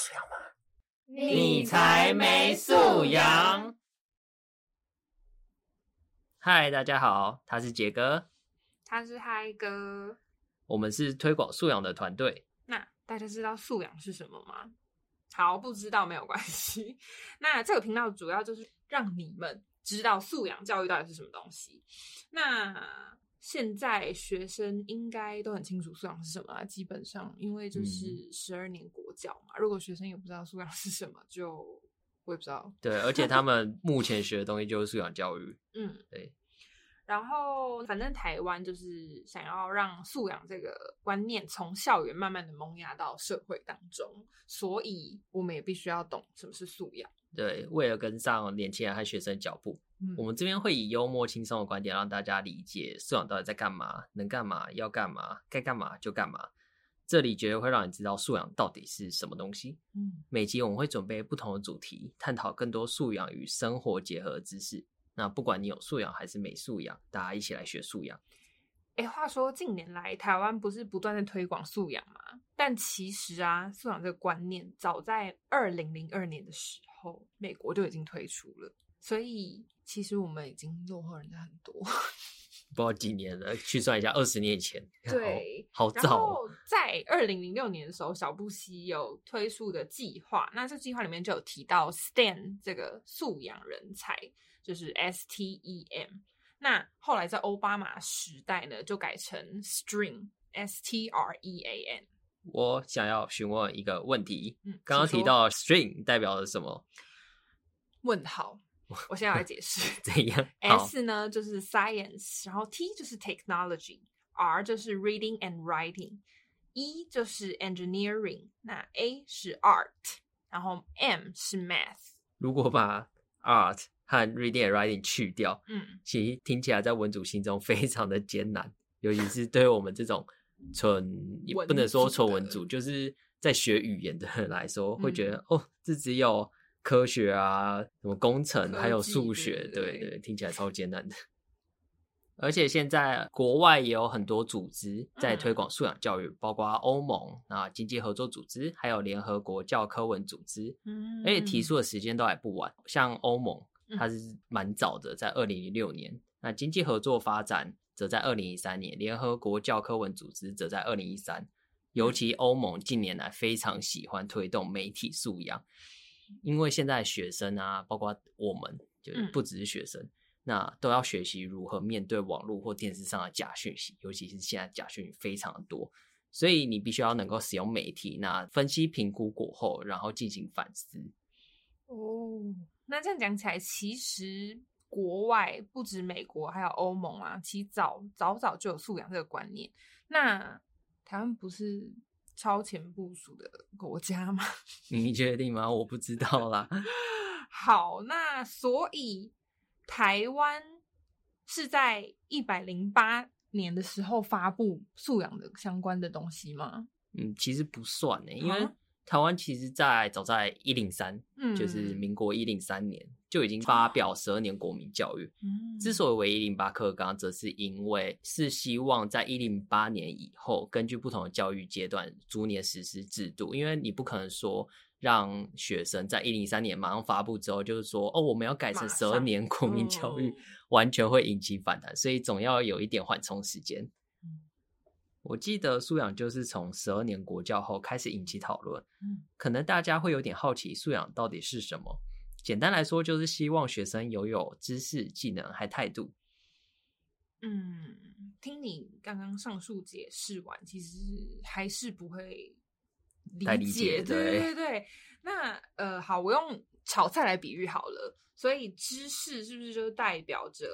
素养吗？你才没素养。嗨，大家好，他是杰哥，他是嗨哥。我们是推广素养的团队。那大家知道素养是什么吗？好，不知道没有关系。那这个频道主要就是让你们知道素养教育到底是什么东西。那现在学生应该都很清楚素养是什么啊，基本上因为就是十二年国教嘛。如果学生也不知道素养是什么，就我也不知道。对，而且他们目前学的东西就是素养教育。嗯，对。然后，反正台湾就是想要让素养这个观念从校园慢慢的萌芽到社会当中，所以我们也必须要懂什么是素养。对，为了跟上年轻人和学生脚步，我们这边会以幽默轻松的观点让大家理解素养到底在干嘛，能干嘛，要干嘛，该干嘛就干嘛。这里绝对会让你知道素养到底是什么东西。嗯，每集我们会准备不同的主题，探讨更多素养与生活结合的知识。那不管你有素养还是没素养，大家一起来学素养。哎，话说近年来台湾不是不断的推广素养吗？但其实啊，素养这个观念早在二零零二年的时候，美国就已经推出了。所以其实我们已经落后人家很多，不知道几年了，去算一下，二十年前。对，好早。在二零零六年的时候，小布希有推出的计划，那这计划里面就有提到 STEM 这个素养人才。就是 S T E M，那后来在奥巴马时代呢，就改成 String S T R E A N。我想要询问一个问题，嗯，刚刚提到 String 代表了什么？问号。我现在来解释，怎样？S 呢就是 Science，然后 T 就是 Technology，R 就是 Reading and Writing，E 就是 Engineering，那 A 是 Art，然后 M 是 Math。如果把 Art 和 reading and writing 去掉，嗯，其实听起来在文组心中非常的艰难，尤其是对于我们这种纯也不能说纯文组，就是在学语言的人来说，会觉得哦，这只有科学啊，什么工程，还有数学，对对，听起来超艰难的。而且现在国外也有很多组织在推广素养教育，包括欧盟啊经济合作组织，还有联合国教科文组织，嗯，而且提出的时间都还不晚，像欧盟。它是蛮早的，在二零零六年。那经济合作发展则在二零一三年，联合国教科文组织则在二零一三。尤其欧盟近年来非常喜欢推动媒体素养，因为现在学生啊，包括我们，就是不只是学生，那都要学习如何面对网络或电视上的假讯息，尤其是现在假讯息非常的多，所以你必须要能够使用媒体，那分析评估过后，然后进行反思。哦。那这样讲起来，其实国外不止美国，还有欧盟啊，其实早早早就有素养这个观念。那台湾不是超前部署的国家吗？你确定吗？我不知道啦。好，那所以台湾是在一百零八年的时候发布素养的相关的东西吗？嗯，其实不算呢，因为。台湾其实，在早在一零三，嗯，就是民国一零三年就已经发表十二年国民教育。嗯，之所以为一零八课纲，则是因为是希望在一零八年以后，根据不同的教育阶段，逐年实施制度。因为你不可能说让学生在一零三年马上发布之后，就是说哦，我们要改成十二年国民教育，完全会引起反弹，所以总要有一点缓冲时间。我记得素养就是从十二年国教后开始引起讨论，嗯，可能大家会有点好奇素养到底是什么。简单来说，就是希望学生拥有知识、技能还态度。嗯，听你刚刚上述解释完，其实还是不会理解。对对对，那呃，好，我用炒菜来比喻好了。所以知识是不是就代表着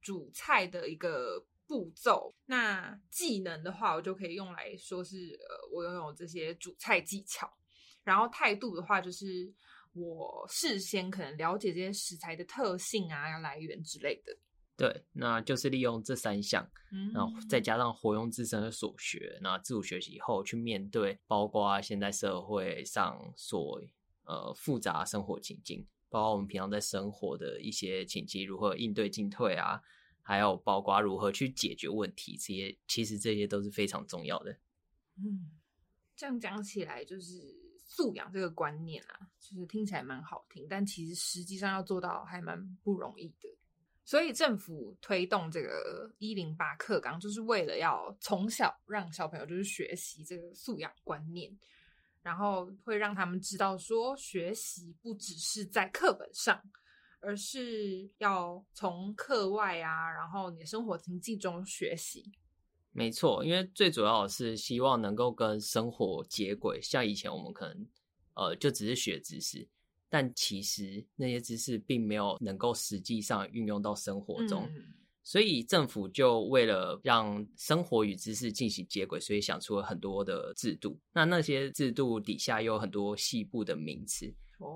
主菜的一个？步骤，那技能的话，我就可以用来说是，呃，我拥有这些煮菜技巧。然后态度的话，就是我事先可能了解这些食材的特性啊、来源之类的。对，那就是利用这三项，嗯，然后再加上活用自身的所学，那自主学习以后去面对，包括现在社会上所呃复杂生活情境，包括我们平常在生活的一些情境，如何应对进退啊。还有包括如何去解决问题，这些其实这些都是非常重要的。嗯，这样讲起来，就是素养这个观念啊，就是听起来蛮好听，但其实实际上要做到还蛮不容易的。所以政府推动这个一零八课纲，就是为了要从小让小朋友就是学习这个素养观念，然后会让他们知道说，学习不只是在课本上，而是要从课外啊，然后你的生活经济中学习。没错，因为最主要的是希望能够跟生活接轨，像以前我们可能呃就只是学知识。但其实那些知识并没有能够实际上运用到生活中，所以政府就为了让生活与知识进行接轨，所以想出了很多的制度。那那些制度底下又有很多细部的名词，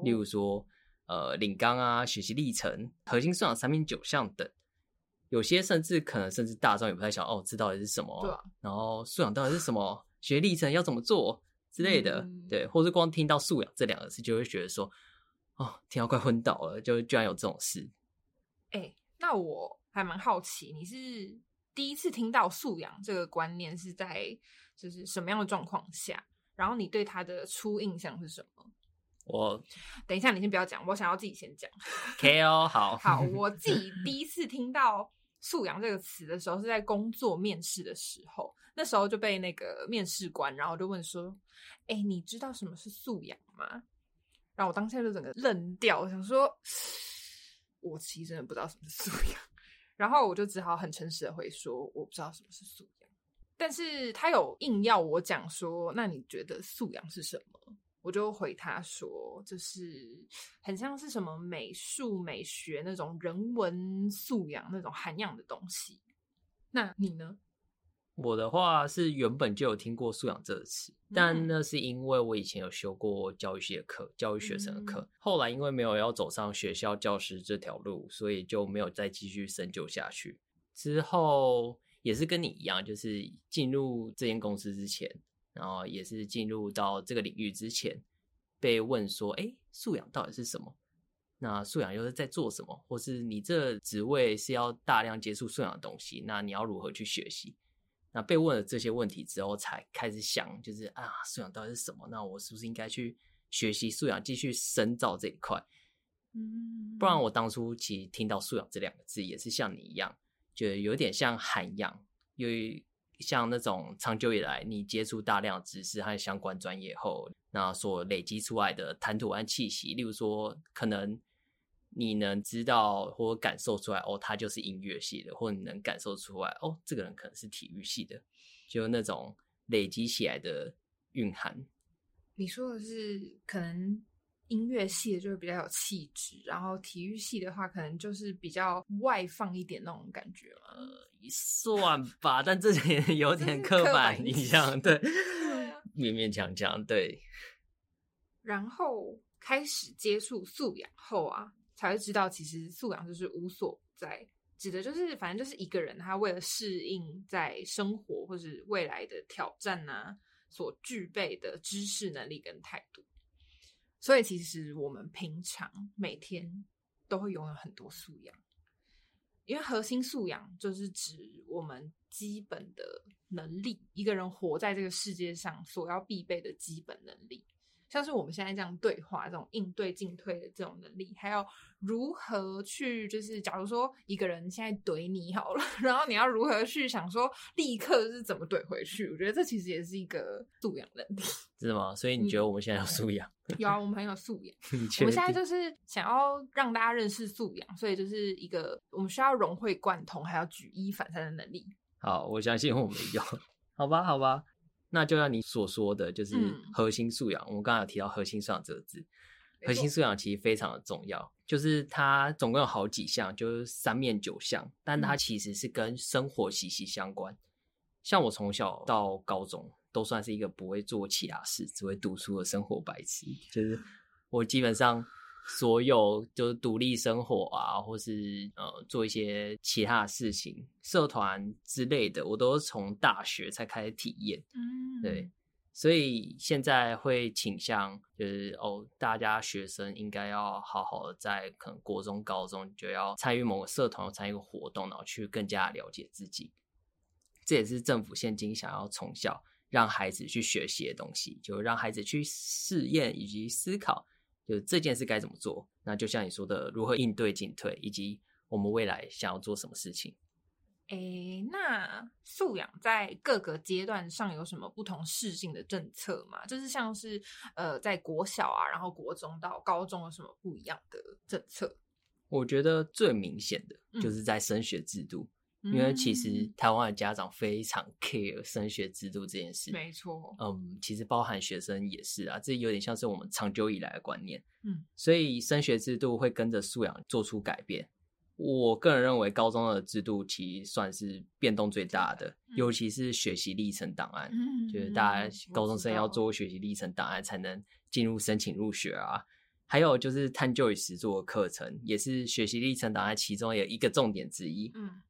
例如说呃领纲啊、学习历程、核心素养三篇九项等。有些甚至可能甚至大众也不太想哦，这到底是什么？对啊。然后素养到底是什么？学历程要怎么做之类的？对，或是光听到素养这两个字，就会觉得说。哦，听到快昏倒了，就居然有这种事。哎，那我还蛮好奇，你是第一次听到素养这个观念是在就是什么样的状况下？然后你对他的初印象是什么？我等一下，你先不要讲，我想要自己先讲。K O，好 好，我自己第一次听到素养这个词的时候，是在工作面试的时候，那时候就被那个面试官，然后就问说：“哎，你知道什么是素养吗？”然后我当下就整个愣掉，我想说，我其实真的不知道什么是素养。然后我就只好很诚实的回说，我不知道什么是素养。但是他有硬要我讲说，那你觉得素养是什么？我就回他说，就是很像是什么美术美学那种人文素养那种涵养的东西。那你呢？我的话是原本就有听过素养这个词，但那是因为我以前有修过教育系的课，教育学生的课。后来因为没有要走上学校教师这条路，所以就没有再继续深究下去。之后也是跟你一样，就是进入这间公司之前，然后也是进入到这个领域之前，被问说：“哎，素养到底是什么？那素养又是在做什么？或是你这职位是要大量接触素养的东西，那你要如何去学习？”那被问了这些问题之后，才开始想，就是啊，素养到底是什么？那我是不是应该去学习素养，继续深造这一块？嗯，不然我当初其实听到素养这两个字，也是像你一样，觉得有点像涵养，因为像那种长久以来你接触大量知识和相关专业后，那所累积出来的谈吐和气息，例如说可能。你能知道或感受出来哦，他就是音乐系的，或你能感受出来哦，这个人可能是体育系的，就那种累积起来的蕴含。你说的是可能音乐系的就是比较有气质，然后体育系的话，可能就是比较外放一点那种感觉嘛？算吧，但这也 有点刻板印象，对，勉勉强强，对。然后开始接触素养后啊。才会知道，其实素养就是无所在，指的就是反正就是一个人他为了适应在生活或是未来的挑战呢，所具备的知识能力跟态度。所以其实我们平常每天都会拥有很多素养，因为核心素养就是指我们基本的能力，一个人活在这个世界上所要必备的基本能力。像是我们现在这样对话，这种应对进退的这种能力，还有如何去，就是假如说一个人现在怼你好了，然后你要如何去想说立刻是怎么怼回去？我觉得这其实也是一个素养能力，是吗？所以你觉得我们现在有素养？有啊，我们很有素养。我们现在就是想要让大家认识素养，所以就是一个我们需要融会贯通，还要举一反三的能力。好，我相信我们有。好吧，好吧。那就像你所说的，就是核心素养。我们刚刚有提到核心素养这个字，核心素养其实非常的重要。就是它总共有好几项，就是三面九项，但它其实是跟生活息息相关。像我从小到高中都算是一个不会做其他事，只会读书的生活白痴，就是我基本上。所有就是独立生活啊，或是呃做一些其他的事情、社团之类的，我都是从大学才开始体验。嗯，对，所以现在会倾向就是哦，大家学生应该要好好的在可能国中、高中就要参与某个社团、参与一个活动，然后去更加了解自己。这也是政府现今想要从小让孩子去学习的东西，就让孩子去试验以及思考，就这件事该怎么做。那就像你说的，如何应对进退，以及我们未来想要做什么事情。诶，那素养在各个阶段上有什么不同适性的政策吗？就是像是呃，在国小啊，然后国中到高中有什么不一样的政策？我觉得最明显的就是在升学制度。因为其实台湾的家长非常 care 升学制度这件事，没错。嗯，其实包含学生也是啊，这有点像是我们长久以来的观念。嗯，所以升学制度会跟着素养做出改变。我个人认为，高中的制度其实算是变动最大的，尤其是学习历程档案，嗯就是大家高中生要做学习历程档案才能进入申请入学啊。还有就是探究与实作的课程，也是学习历程档案其中有一个重点之一。嗯。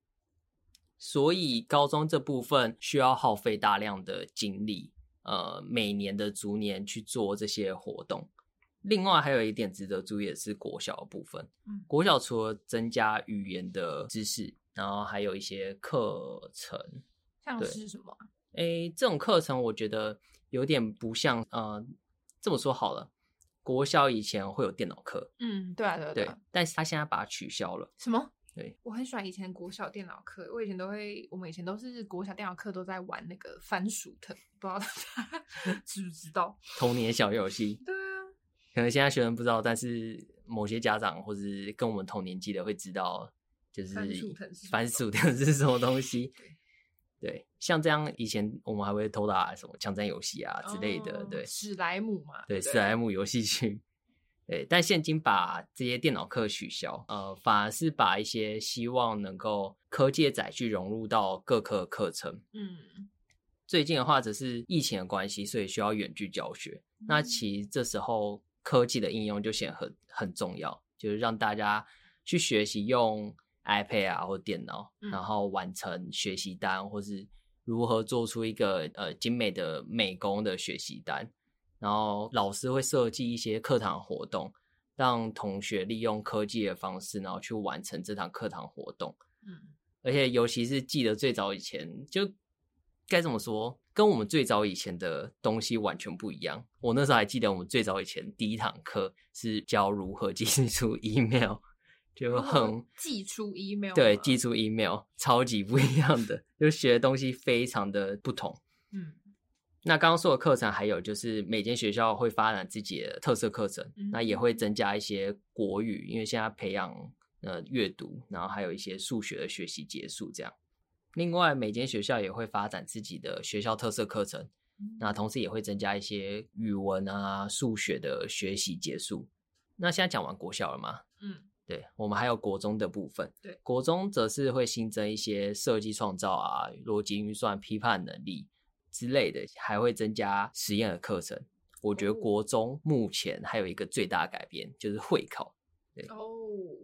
所以高中这部分需要耗费大量的精力，呃，每年的逐年去做这些活动。另外还有一点值得注意的是国小的部分，国小除了增加语言的知识，然后还有一些课程，像是什么？哎，这种课程我觉得有点不像，呃，这么说好了，国小以前会有电脑课，嗯，对啊，对对，但是他现在把它取消了，什么？对，我很喜欢以前国小电脑课。我以前都会，我们以前都是国小电脑课都在玩那个番薯藤，不知道大家 知不知道童年小游戏？对啊，可能现在学生不知道，但是某些家长或是跟我们同年纪的会知道，就是番薯藤是番薯藤 是什么东西？对，像这样以前我们还会偷打什么枪战游戏啊之类的，对，史莱姆嘛，对，史莱姆游戏区。对，但现今把这些电脑课取消，呃，反而是把一些希望能够科技载具融入到各科课程。嗯，最近的话，只是疫情的关系，所以需要远距教学。那其实这时候科技的应用就显得很很重要，就是让大家去学习用 iPad 啊或电脑，然后完成学习单，或是如何做出一个呃精美的美工的学习单。然后老师会设计一些课堂活动，让同学利用科技的方式，然后去完成这堂课堂活动。嗯，而且尤其是记得最早以前，就该怎么说，跟我们最早以前的东西完全不一样。我那时候还记得，我们最早以前第一堂课是教如何寄出 email，就很寄出 email，对，寄出 email 超级不一样的，就学的东西非常的不同。嗯。那刚刚说的课程，还有就是每间学校会发展自己的特色课程，那也会增加一些国语，因为现在培养呃阅读，然后还有一些数学的学习结束这样。另外，每间学校也会发展自己的学校特色课程，那同时也会增加一些语文啊、数学的学习结束。那现在讲完国小了吗？嗯，对，我们还有国中的部分，对，国中则是会新增一些设计创造啊、逻辑运算、批判能力。之类的，还会增加实验的课程。我觉得国中目前还有一个最大改变，就是会考。对哦，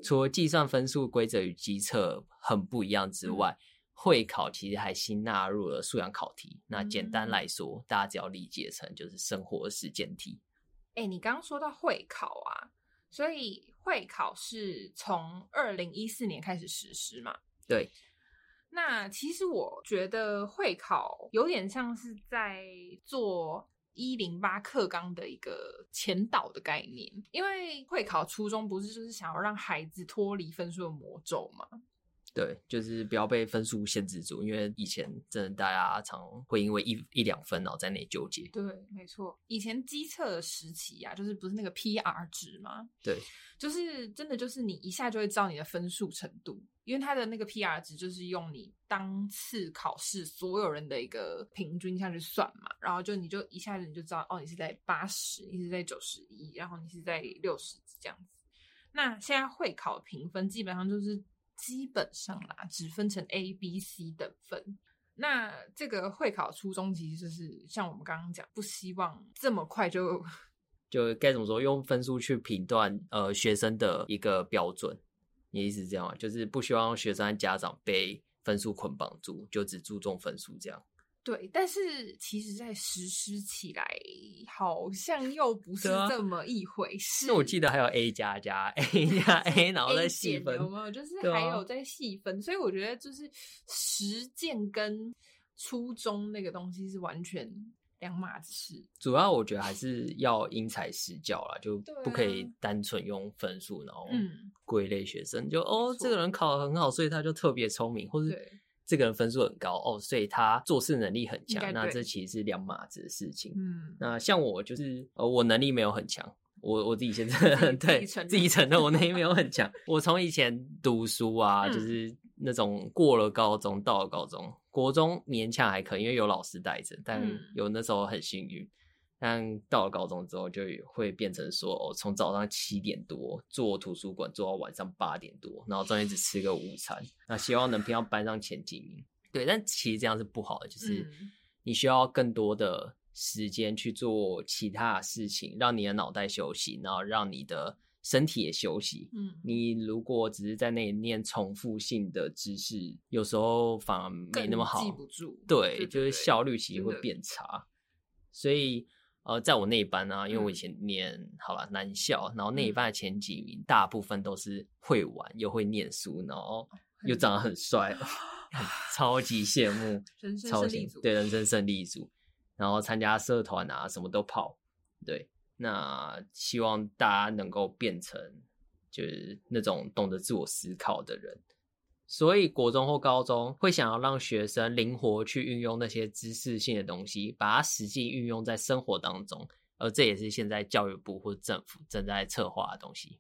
除了计算分数规则与机测很不一样之外，会考其实还新纳入了素养考题。那简单来说，大家只要理解成就是生活实践题。哎，你刚刚说到会考啊，所以会考是从二零一四年开始实施嘛？对。那其实我觉得会考有点像是在做一零八课纲的一个前导的概念，因为会考初中不是就是想要让孩子脱离分数的魔咒吗？对，就是不要被分数限制住，因为以前真的大家常会因为一一两分然后在那纠结。对，没错，以前机测的时期啊，就是不是那个 PR 值吗？对，就是真的就是你一下就会知道你的分数程度，因为它的那个 PR 值就是用你当次考试所有人的一个平均下去算嘛，然后就你就一下子你就知道哦，你是在八十，你是在九十一，然后你是在六十这样子。那现在会考评分基本上就是。基本上啦，只分成 A、B、C 等分。那这个会考初中其实就是像我们刚刚讲，不希望这么快就 就该怎么说，用分数去评断呃学生的一个标准。你意思是这样吗？就是不希望学生家长被分数捆绑住，就只注重分数这样。对，但是其实，在实施起来好像又不是这么一回事。那我记得还有 A 加加 A 加 A，然后再细分，有没有？就是还有在细分，所以我觉得就是实践跟初中那个东西是完全两码子事。主要我觉得还是要因材施教啦，就不可以单纯用分数然后归类学生。就哦，这个人考得很好，所以他就特别聪明，或是这个人分数很高哦，所以他做事能力很强。那这其实是两码子的事情。嗯，那像我就是呃，我能力没有很强。我我自己现在对自己承认我能力没有很强。我从以前读书啊，就是那种过了高中到了高中，国中勉强还可以，因为有老师带着，但有那时候很幸运。但到了高中之后，就会变成说，哦，从早上七点多坐图书馆坐到晚上八点多，然后中间只吃个午餐。那希望能拼到班上前几名。对，但其实这样是不好的，就是你需要更多的。时间去做其他的事情，让你的脑袋休息，然后让你的身体也休息。嗯，你如果只是在那里念重复性的知识，有时候反而没那么好，记不住。对，就是效率其实会变差。所以，呃，在我那一班呢，因为我以前念好了男校，然后那一班的前几名大部分都是会玩又会念书，然后又长得很帅，超级羡慕，超级对人生胜利组。然后参加社团啊，什么都跑，对。那希望大家能够变成就是那种懂得自我思考的人。所以国中或高中会想要让学生灵活去运用那些知识性的东西，把它实际运用在生活当中。而这也是现在教育部或政府正在策划的东西。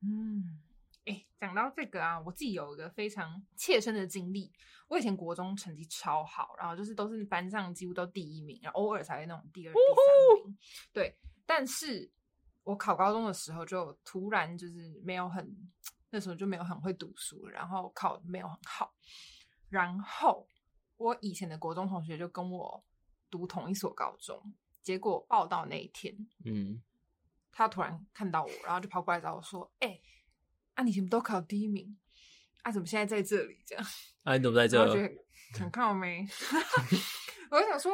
嗯。哎，讲到这个啊，我自己有一个非常切身的经历。我以前国中成绩超好，然后就是都是班上几乎都第一名，然后偶尔才会那种第二、第三名。对，但是我考高中的时候就突然就是没有很，那时候就没有很会读书，然后考没有很好。然后我以前的国中同学就跟我读同一所高中，结果报道那一天，嗯，他突然看到我，然后就跑过来找我说：“哎。”啊，你以前都考第一名，啊，怎么现在在这里？这样，啊，你怎么在这？我觉得很靠没。我就想说，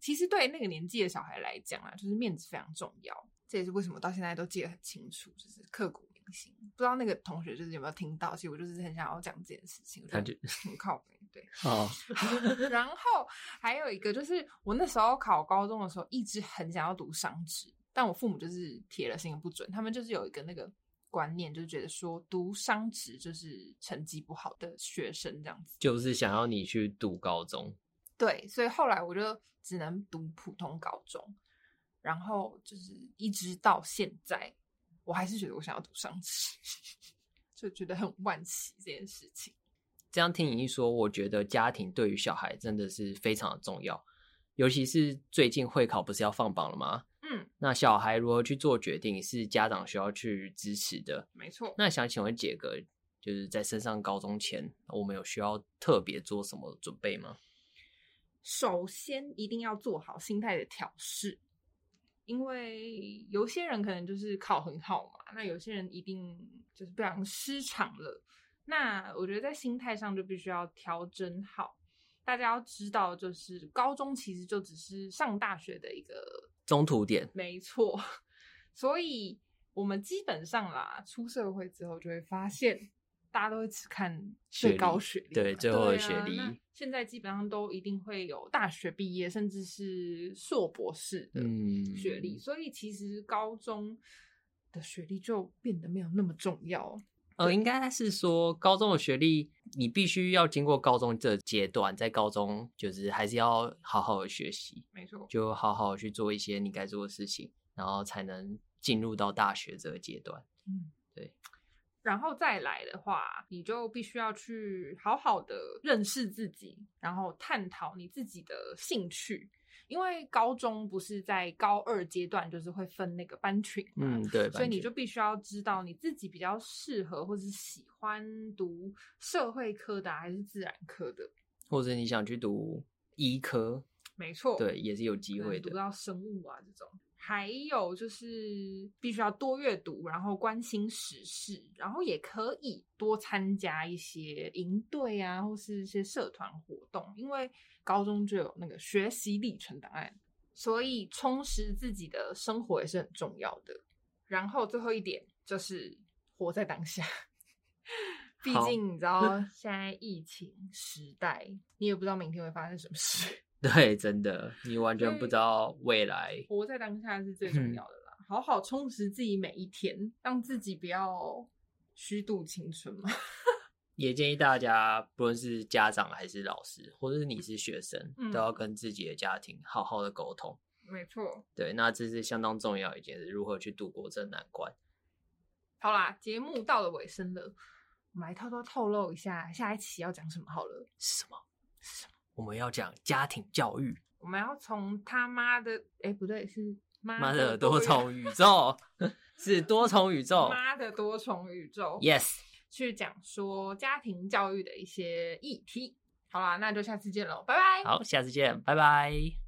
其实对那个年纪的小孩来讲啊，就是面子非常重要。这也是为什么到现在都记得很清楚，就是刻骨铭心。不知道那个同学就是有没有听到？其实我就是很想要讲这件事情，感觉很靠背。对，好。然后还有一个就是，我那时候考高中的时候，一直很想要读商职，但我父母就是铁了心不准。他们就是有一个那个。观念就是觉得说读商职就是成绩不好的学生这样子，就是想要你去读高中。对，所以后来我就只能读普通高中，然后就是一直到现在，我还是觉得我想要读商职，就觉得很惋惜这件事情。这样听你一说，我觉得家庭对于小孩真的是非常的重要，尤其是最近会考不是要放榜了吗？嗯，那小孩如何去做决定，是家长需要去支持的。没错。那想请问杰哥，就是在升上高中前，我们有需要特别做什么准备吗？首先，一定要做好心态的调试，因为有些人可能就是考很好嘛，那有些人一定就是不想失常了。那我觉得在心态上就必须要调整好。大家要知道，就是高中其实就只是上大学的一个。中途点，没错，所以我们基本上啦，出社会之后就会发现，大家都会只看最高学历，对，最后的学历。现在基本上都一定会有大学毕业，甚至是硕博士的学历，所以其实高中的学历就变得没有那么重要。呃，应该是说高中的学历，你必须要经过高中这阶段，在高中就是还是要好好的学习，没错，就好好去做一些你该做的事情，然后才能进入到大学这个阶段。嗯，对。然后再来的话，你就必须要去好好的认识自己，然后探讨你自己的兴趣。因为高中不是在高二阶段，就是会分那个班群嘛，嗯，对，所以你就必须要知道你自己比较适合或是喜欢读社会科的还是自然科的，或者你想去读医科，没错，对，也是有机会读到生物啊这种。还有就是必须要多阅读，然后关心时事，然后也可以多参加一些营队啊，或是一些社团活动，因为。高中就有那个学习历程档案，所以充实自己的生活也是很重要的。然后最后一点就是活在当下，毕竟你知道现在疫情时代，你也不知道明天会发生什么事。对，真的，你完全不知道未来。活在当下是最重要的啦，好好充实自己每一天，让自己不要虚度青春嘛。也建议大家，不论是家长还是老师，或者是你是学生，都要跟自己的家庭好好的沟通。没错，对，那这是相当重要一件事，如何去度过这难关。好啦，节目到了尾声了，我们来偷偷透露一下，下一期要讲什么好了？是什么？是什么？我们要讲家庭教育。我们要从他妈的，哎，不对，是妈的多重宇宙，是多重宇宙，妈的多重宇宙。Yes。去讲说家庭教育的一些议题。好啦，那就下次见喽，拜拜。好，下次见，拜拜。